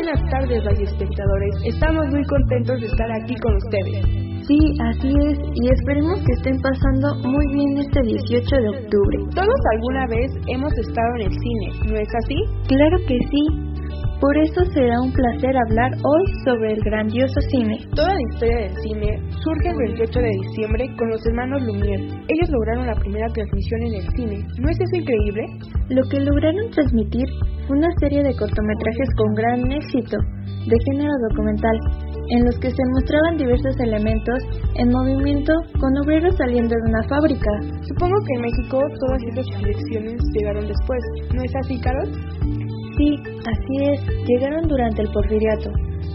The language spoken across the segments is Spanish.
Buenas tardes, espectadores. Estamos muy contentos de estar aquí con ustedes. Sí, así es, y esperemos que estén pasando muy bien este 18 de octubre. Todos alguna vez hemos estado en el cine, ¿no es así? Claro que sí. Por eso será un placer hablar hoy sobre el grandioso cine. Toda la historia del cine surge el 28 de diciembre con los hermanos Lumière. Ellos lograron la primera transmisión en el cine. ¿No es eso increíble? Lo que lograron transmitir una serie de cortometrajes con gran éxito, de género documental, en los que se mostraban diversos elementos en movimiento con obreros saliendo de una fábrica. Supongo que en México todas esas proyecciones llegaron después. ¿No es así, Carol? Sí, así es, llegaron durante el porfiriato.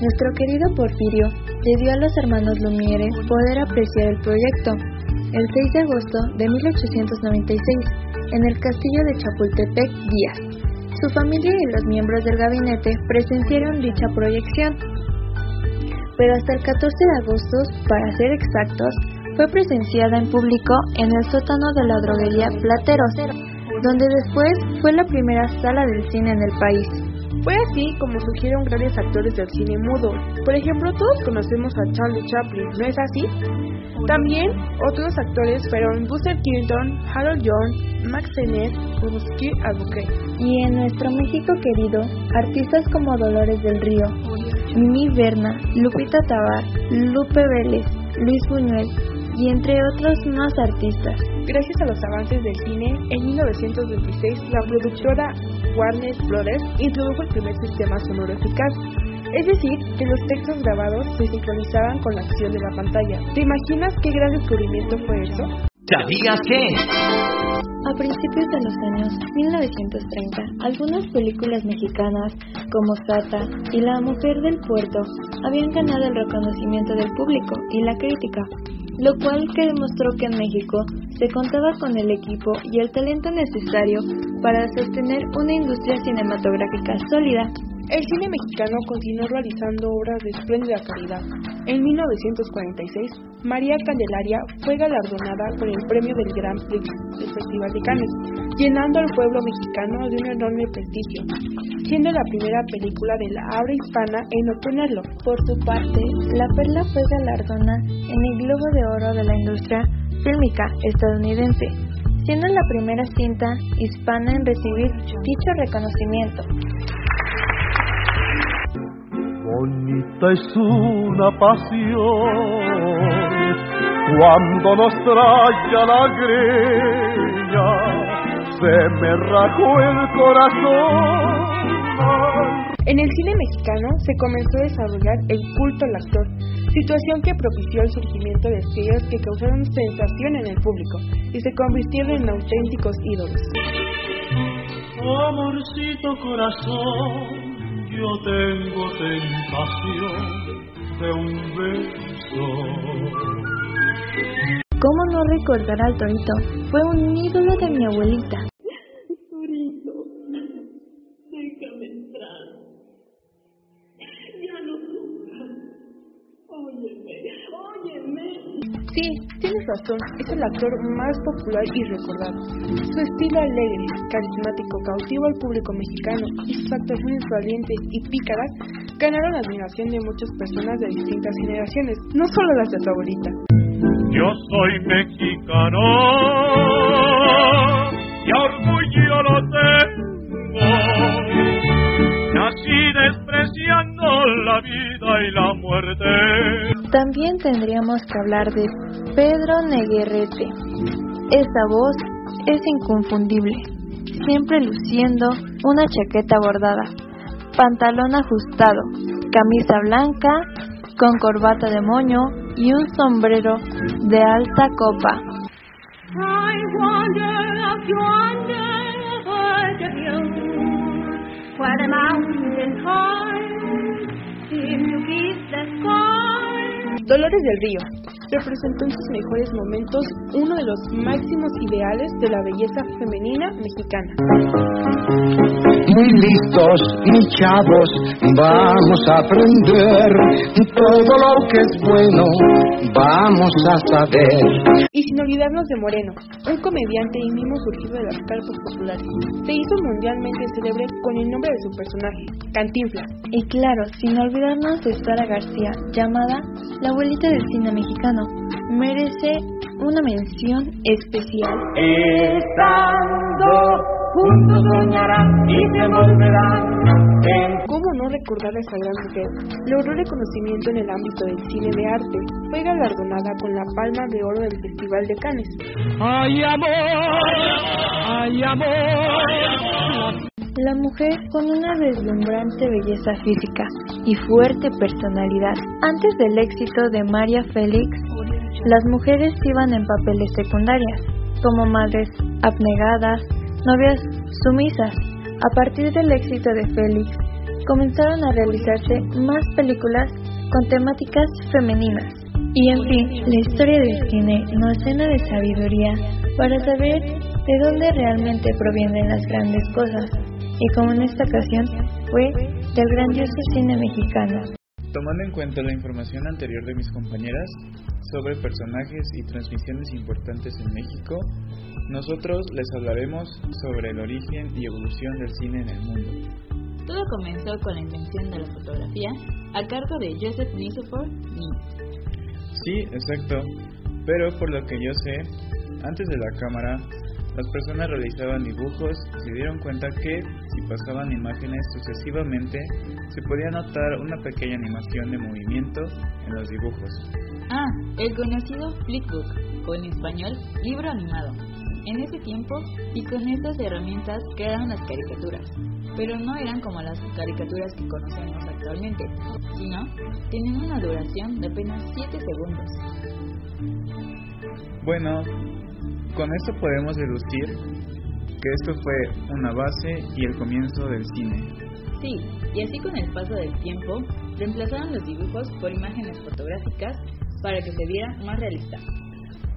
Nuestro querido Porfirio le dio a los hermanos Lumiere poder apreciar el proyecto. El 6 de agosto de 1896, en el castillo de Chapultepec, Díaz. Su familia y los miembros del gabinete presenciaron dicha proyección. Pero hasta el 14 de agosto, para ser exactos, fue presenciada en público en el sótano de la droguería Plateros, donde después fue la primera sala del cine en el país. Fue así como surgieron grandes actores del cine mudo. Por ejemplo, todos conocemos a Charlie Chaplin, ¿no es así? También otros actores fueron Buster Keaton, Harold Jones, Max Sennett, Rusky Albuquerque. Y en nuestro México querido, artistas como Dolores del Río, Mimi Berna, Lupita Tabar, Lupe Vélez, Luis Buñuel y entre otros más artistas. Gracias a los avances del cine, en 1926 la productora Warner Brothers introdujo el primer sistema sonoro eficaz. Es decir, que los textos grabados se sincronizaban con la acción de la pantalla. ¿Te imaginas qué gran descubrimiento fue eso? ¿Sabías qué? A principios de los años 1930, algunas películas mexicanas como Sata y La Mujer del Puerto habían ganado el reconocimiento del público y la crítica lo cual que demostró que en México se contaba con el equipo y el talento necesario para sostener una industria cinematográfica sólida. El cine mexicano continuó realizando obras de espléndida calidad. En 1946, María Candelaria fue galardonada con el premio del Gran Prix del Festival de Cannes, llenando al pueblo mexicano de un enorme prestigio, siendo la primera película de la habla hispana en obtenerlo. Por su parte, La Perla fue galardonada en el Globo de Oro de la industria fílmica estadounidense, siendo la primera cinta hispana en recibir dicho reconocimiento. Bonita es una pasión cuando nos trae la greña, se me rajó el corazón. En el cine mexicano se comenzó a desarrollar el culto al actor, situación que propició el surgimiento de estrellas que causaron sensación en el público y se convirtieron en auténticos ídolos. Amorcito corazón, yo tengo tentación de un beso. ¿Cómo no recordar al Torito? Fue un ídolo de mi abuelita. Razón, es el actor más popular y recordado. Su estilo alegre, carismático, cautiva al público mexicano y sus actuaciones valientes y pícaras ganaron la admiración de muchas personas de distintas generaciones, no solo las de tu abuelita. Yo soy mexicano y orgullo lo tengo. Nací despreciando la vida y la muerte. También tendríamos que hablar de Pedro Neguerrete. Esa voz es inconfundible, siempre luciendo una chaqueta bordada, pantalón ajustado, camisa blanca con corbata de moño y un sombrero de alta copa. Dolores del Río. Representó en sus mejores momentos uno de los máximos ideales de la belleza femenina mexicana. Muy listos, mis chavos, vamos a aprender todo lo que es bueno, vamos a saber. Y sin olvidarnos de Moreno, un comediante y mimo surgido de las carpas populares. Se hizo mundialmente célebre con el nombre de su personaje, Cantinflas. Y claro, sin olvidarnos de Sara García, llamada la abuelita del cine mexicano, merece una mención especial. Estando juntos soñarán y se volverán. ¿Cómo no recordar a esa gran mujer? Logró reconocimiento en el ámbito del cine de arte. Fue galardonada con la Palma de Oro del Festival de Cannes. Ay amor, ay amor. La mujer con una deslumbrante belleza física y fuerte personalidad. Antes del éxito de María Félix, las mujeres iban en papeles secundarias, como madres abnegadas, novias sumisas. A partir del éxito de Félix, comenzaron a realizarse más películas con temáticas femeninas. Y en fin, la historia del cine nos llena de sabiduría para saber de dónde realmente provienen las grandes cosas. Y como en esta ocasión fue del grandioso cine mexicano. Tomando en cuenta la información anterior de mis compañeras sobre personajes y transmisiones importantes en México, nosotros les hablaremos sobre el origen y evolución del cine en el mundo. Todo comenzó con la invención de la fotografía a cargo de Joseph Nisofor Nin. Sí, exacto, pero por lo que yo sé, antes de la cámara, las personas realizaban dibujos y se dieron cuenta que si pasaban imágenes sucesivamente, se podía notar una pequeña animación de movimiento en los dibujos. Ah, el conocido Flickbook, o en español, libro animado. En ese tiempo, y con estas herramientas crearon las caricaturas, pero no eran como las caricaturas que conocemos actualmente, sino tenían una duración de apenas 7 segundos. Bueno, con esto podemos deducir que esto fue una base y el comienzo del cine. Sí, y así con el paso del tiempo, reemplazaron los dibujos por imágenes fotográficas para que se viera más realista.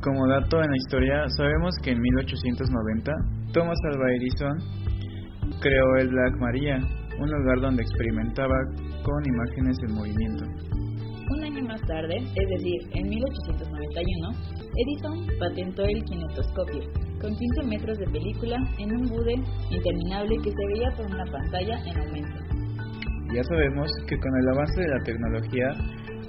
Como dato en la historia, sabemos que en 1890 Thomas Alva Edison creó el Black Maria, un lugar donde experimentaba con imágenes en movimiento. Un año más tarde, es decir, en 1891, Edison patentó el kinetoscopio, con 15 metros de película en un bude interminable que se veía por una pantalla en aumento. Ya sabemos que con el avance de la tecnología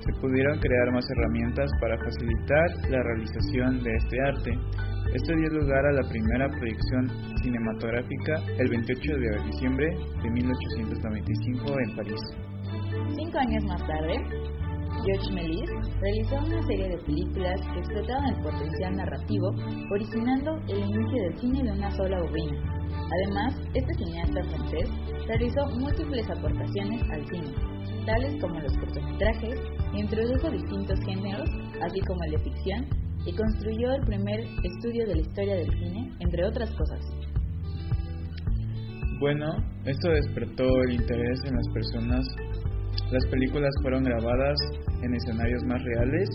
se pudieron crear más herramientas para facilitar la realización de este arte. Esto dio lugar a la primera proyección cinematográfica el 28 de diciembre de 1895 en París. Cinco años más tarde, George Méliès realizó una serie de películas que explotaban el potencial narrativo, originando el inicio del cine de una sola bobina. Además, este cineasta francés realizó múltiples aportaciones al cine, tales como los cortometrajes, introdujo distintos géneros, así como el de ficción, y construyó el primer estudio de la historia del cine, entre otras cosas. Bueno, esto despertó el interés en las personas. Las películas fueron grabadas en escenarios más reales,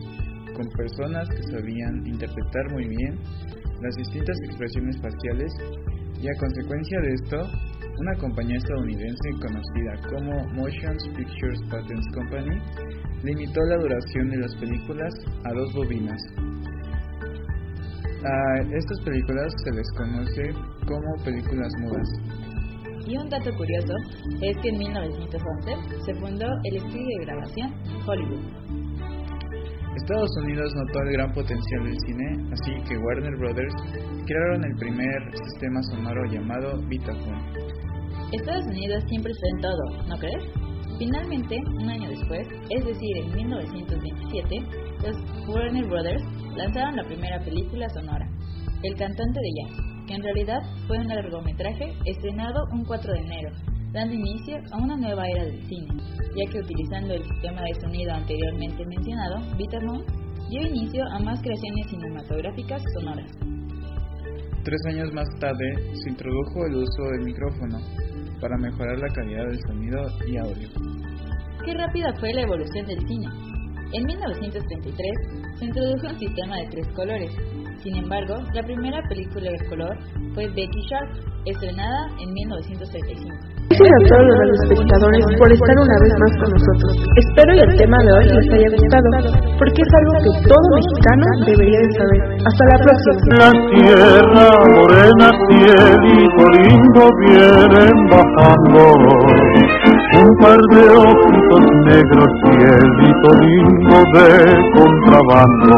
con personas que sabían interpretar muy bien las distintas expresiones faciales y a consecuencia de esto, una compañía estadounidense conocida como Motion Pictures Patents Company limitó la duración de las películas a dos bobinas. A estas películas se les conoce como películas mudas. Y un dato curioso es que en 1911 se fundó el estudio de grabación Hollywood. Estados Unidos notó el gran potencial del cine, así que Warner Brothers crearon el primer sistema sonoro llamado Vitaphone. Estados Unidos siempre está en todo, ¿no crees? Finalmente, un año después, es decir, en 1927, los Warner Brothers lanzaron la primera película sonora, El cantante de jazz, que en realidad fue un largometraje estrenado un 4 de enero, dando inicio a una nueva era del cine, ya que utilizando el sistema de sonido anteriormente mencionado, Vitaphone, dio inicio a más creaciones cinematográficas sonoras. Tres años más tarde se introdujo el uso del micrófono para mejorar la calidad del sonido y audio. Qué rápida fue la evolución del cine. En 1933 se introdujo un sistema de tres colores. Sin embargo, la primera película de color fue Becky Sharp, estrenada en 1935. Gracias a todos los espectadores por estar una vez más con nosotros. Espero que el tema de hoy les haya gustado, porque es algo que todo mexicano debería de saber. Hasta la próxima. La tierra morena, cielito lindo vienen bajando. Un par de ojitos negros, cielito lindo de contrabando.